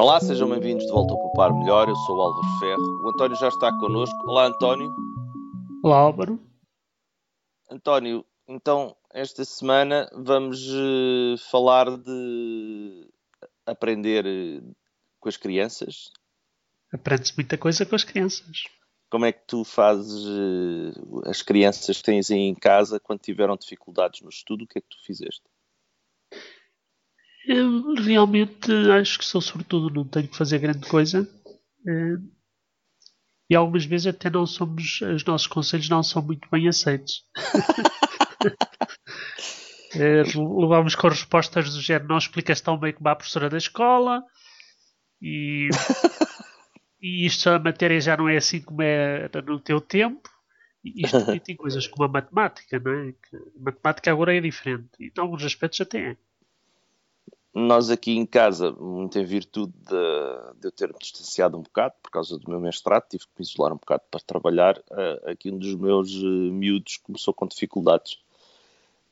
Olá, sejam bem-vindos de volta ao Poupar Melhor. Eu sou o Álvaro Ferro. O António já está connosco. Olá, António. Olá, Álvaro. António, então, esta semana vamos uh, falar de aprender uh, com as crianças. Aprende-se muita coisa com as crianças. Como é que tu fazes uh, as crianças que tens aí em casa quando tiveram dificuldades no estudo? O que é que tu fizeste? Eu realmente acho que sou sobretudo, não tenho que fazer grande coisa. E algumas vezes até não somos, os nossos conselhos não são muito bem aceitos. é, levamos com respostas do género, não explicas tão bem como a professora da escola e, e isto a matéria já não é assim como era no teu tempo. E isto tem coisas como a matemática, não é? Que a matemática agora é diferente. E em alguns aspectos até é nós aqui em casa, muito em virtude de, de, eu ter me distanciado um bocado por causa do meu mestrado, tive que me isolar um bocado para trabalhar. Uh, aqui um dos meus uh, miúdos começou com dificuldades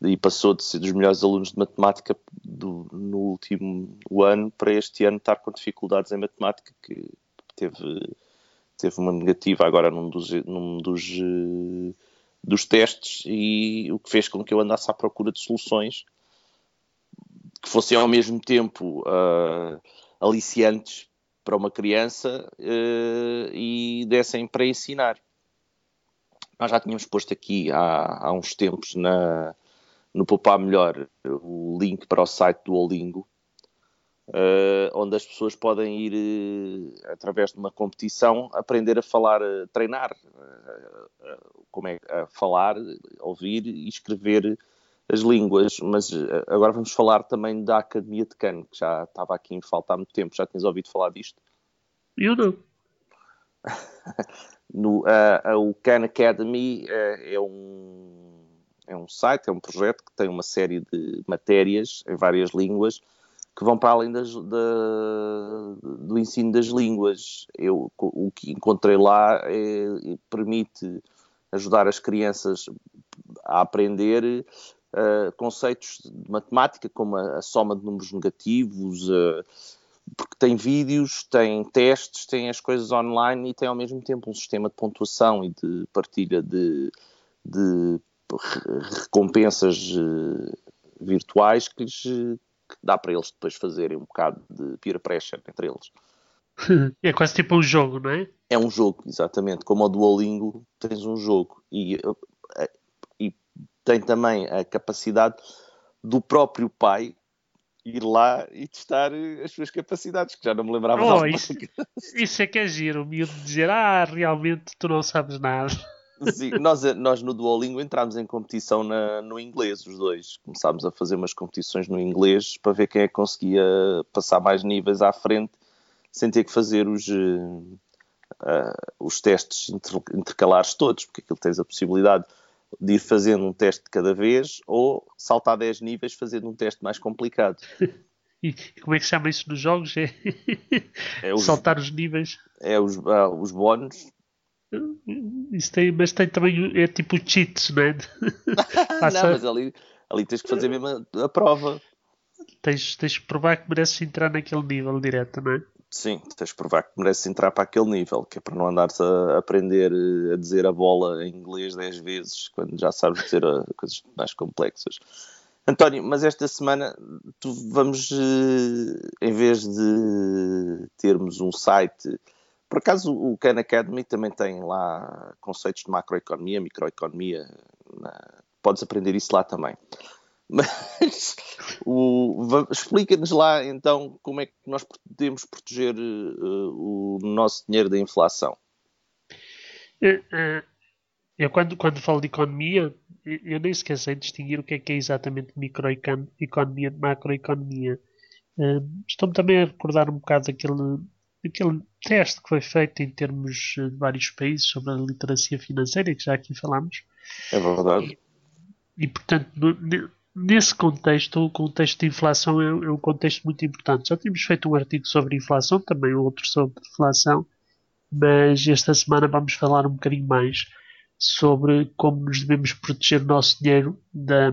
e passou de ser dos melhores alunos de matemática do, no último ano para este ano estar com dificuldades em matemática, que teve, teve uma negativa agora num dos, num dos, uh, dos testes e o que fez com que eu andasse à procura de soluções que fossem ao mesmo tempo uh, aliciantes para uma criança uh, e dessem para ensinar. Nós já tínhamos posto aqui há, há uns tempos na, no Poupar Melhor o link para o site do Olingo, uh, onde as pessoas podem ir, através de uma competição, aprender a falar, treinar, como é a falar, ouvir e escrever as línguas, mas eh, agora vamos falar também da Academia de Cannes, que já estava aqui em falta há muito tempo. Já tinhas ouvido falar disto? Eu não. no, uh, uh, o Khan Academy uh, é, um, é um site, é um projeto que tem uma série de matérias em várias línguas que vão para além das, da, do ensino das línguas. Eu, o que encontrei lá é, permite ajudar as crianças a aprender uh, conceitos de matemática, como a, a, soma de números negativos, uh, porque tem vídeos, tem testes, tem as coisas online e tem ao mesmo tempo um sistema de pontuação e de partilha de, de recompensas uh, virtuais que, lhes, que dá para eles depois fazerem um bocado de peer pressure entre eles. É quase tipo um jogo, não é? É um jogo, exatamente. Como o Duolingo, tens um jogo. E tem também a capacidade do próprio pai ir lá e testar as suas capacidades, que já não me lembrava oh, isso, isso é que é giro, o miúdo dizer, ah, realmente tu não sabes nada. Sim, nós, nós no Duolingo entramos em competição na, no inglês, os dois. Começámos a fazer umas competições no inglês para ver quem é que conseguia passar mais níveis à frente sem ter que fazer os, uh, os testes intercalares todos, porque aquilo tens a possibilidade de ir fazendo um teste de cada vez ou saltar 10 níveis fazendo um teste mais complicado. E como é que se chama isso nos jogos? É, é os, saltar os níveis? É os, ah, os bónus. Isso tem, mas tem também, é tipo cheats, não é? Passa... não, mas ali, ali tens que fazer mesmo a, a prova. Tens, tens que provar que mereces entrar naquele nível direto, não é? Sim, tens de provar que mereces entrar para aquele nível, que é para não andares a aprender a dizer a bola em inglês 10 vezes, quando já sabes dizer coisas mais complexas. António, mas esta semana tu vamos, eh, em vez de termos um site, por acaso o Khan Academy também tem lá conceitos de macroeconomia, microeconomia, podes aprender isso lá também. Mas explica-nos lá então como é que nós podemos proteger uh, o nosso dinheiro da inflação. Eu, eh, eu quando, quando falo de economia, eu nem sequer sei distinguir o que é que é exatamente microeconomia de macroeconomia. Uh, Estou-me também a recordar um bocado daquele, daquele teste que foi feito em termos de vários países sobre a literacia financeira, que já aqui falámos. É verdade. E, e portanto, nesse contexto, o contexto de inflação é, é, um contexto muito importante. Já tínhamos feito um artigo sobre inflação, também outro sobre deflação, mas esta semana vamos falar um bocadinho mais sobre como nos devemos proteger o nosso dinheiro da,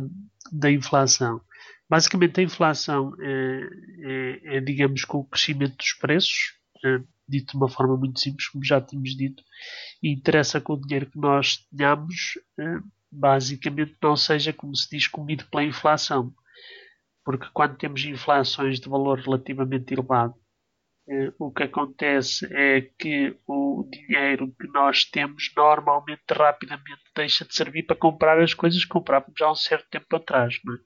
da inflação. Basicamente, a inflação é, é, é digamos, com o crescimento dos preços, é, dito de uma forma muito simples, como já tínhamos dito, e interessa que o dinheiro que nós tenhamos, é, basicamente, não seja, como se diz, comido pela inflação. Porque quando temos inflações de valor relativamente elevado, é, o que acontece é que o dinheiro que nós temos normalmente rapidamente deixa de servir para comprar as coisas que comprávamos há um certo tempo atrás. Não é?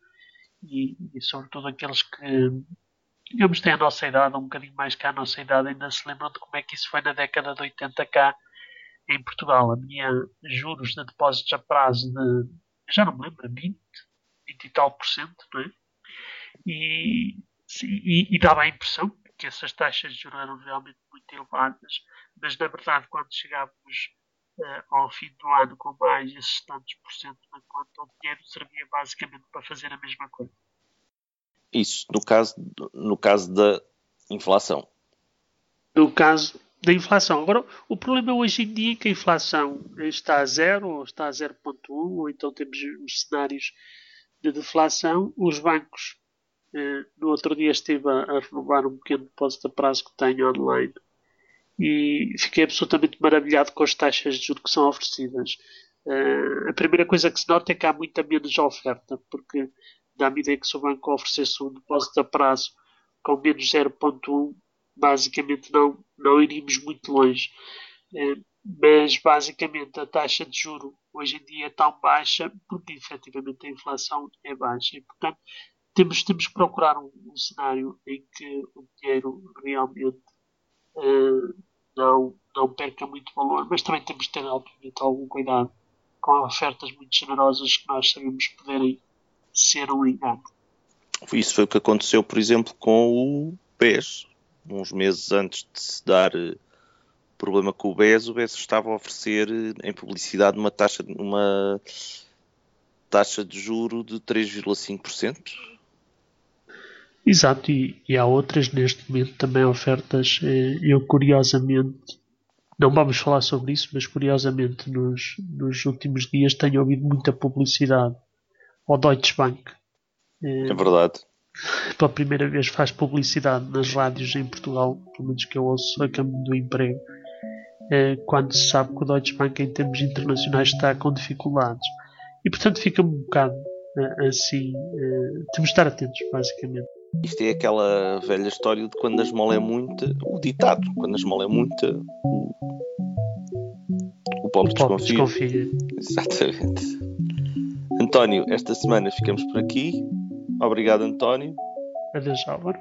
e, e sobretudo aqueles que, digamos, têm a nossa idade, um bocadinho mais que a nossa idade, ainda se lembram de como é que isso foi na década de 80 cá em Portugal. Havia juros de depósitos a prazo de, já não me lembro, 20, 20 e tal por cento, não é? E, e, e dava a impressão que essas taxas de juros eram realmente muito elevadas, mas na verdade, quando chegávamos uh, ao fim do ano com mais esses tantos por cento na conta, o dinheiro servia basicamente para fazer a mesma coisa. Isso, no caso, no caso da inflação. No caso da inflação. Agora, o problema hoje em dia é que a inflação está a zero, ou está a 0.1, ou então temos os cenários de deflação. Os bancos, eh, no outro dia estive a, a renovar um pequeno depósito a prazo que tenho online e fiquei absolutamente maravilhado com as taxas de juros que são oferecidas. Uh, a primeira coisa que se nota é que há muita menos oferta, porque dá-me ideia que se o banco oferecesse um depósito a prazo com menos 0.1, basicamente não, não iríamos muito longe. Uh, mas basicamente a taxa de juro hoje em dia é tão baixa porque efetivamente a inflação é baixa e portanto temos, temos que procurar um, um cenário em que o dinheiro realmente uh, não, não perca muito valor, mas também temos de ter obviamente algum cuidado com ofertas muito generosas que nós sabemos poderem ser um engano. Isso foi o que aconteceu, por exemplo, com o BES. Uns meses antes de se dar uh, problema com o BES, o BES estava a oferecer uh, em publicidade uma taxa, uma taxa de juro de 3,5%. Exato, e, e, há outras neste momento também ofertas. Eh, eu curiosamente, não vamos falar sobre isso, mas curiosamente nos, nos últimos dias tenho ouvido muita publicidade ao Deutsche Bank. É verdade. Pela primeira vez faz publicidade nas rádios em Portugal, pelo menos que eu ouço a caminho do emprego, eh, quando se sabe que o Deutsche Bank em termos internacionais está com dificuldades. E portanto fica um bocado eh, assim. Temos de estar atentos, basicamente. Isto é aquela velha história de quando a esmola é muita, o ditado, quando a esmola é muita, o, o pobre, o pobre desconfia. desconfia. Exatamente. António, esta semana ficamos por aqui. Obrigado, António. Adeus, Álvaro.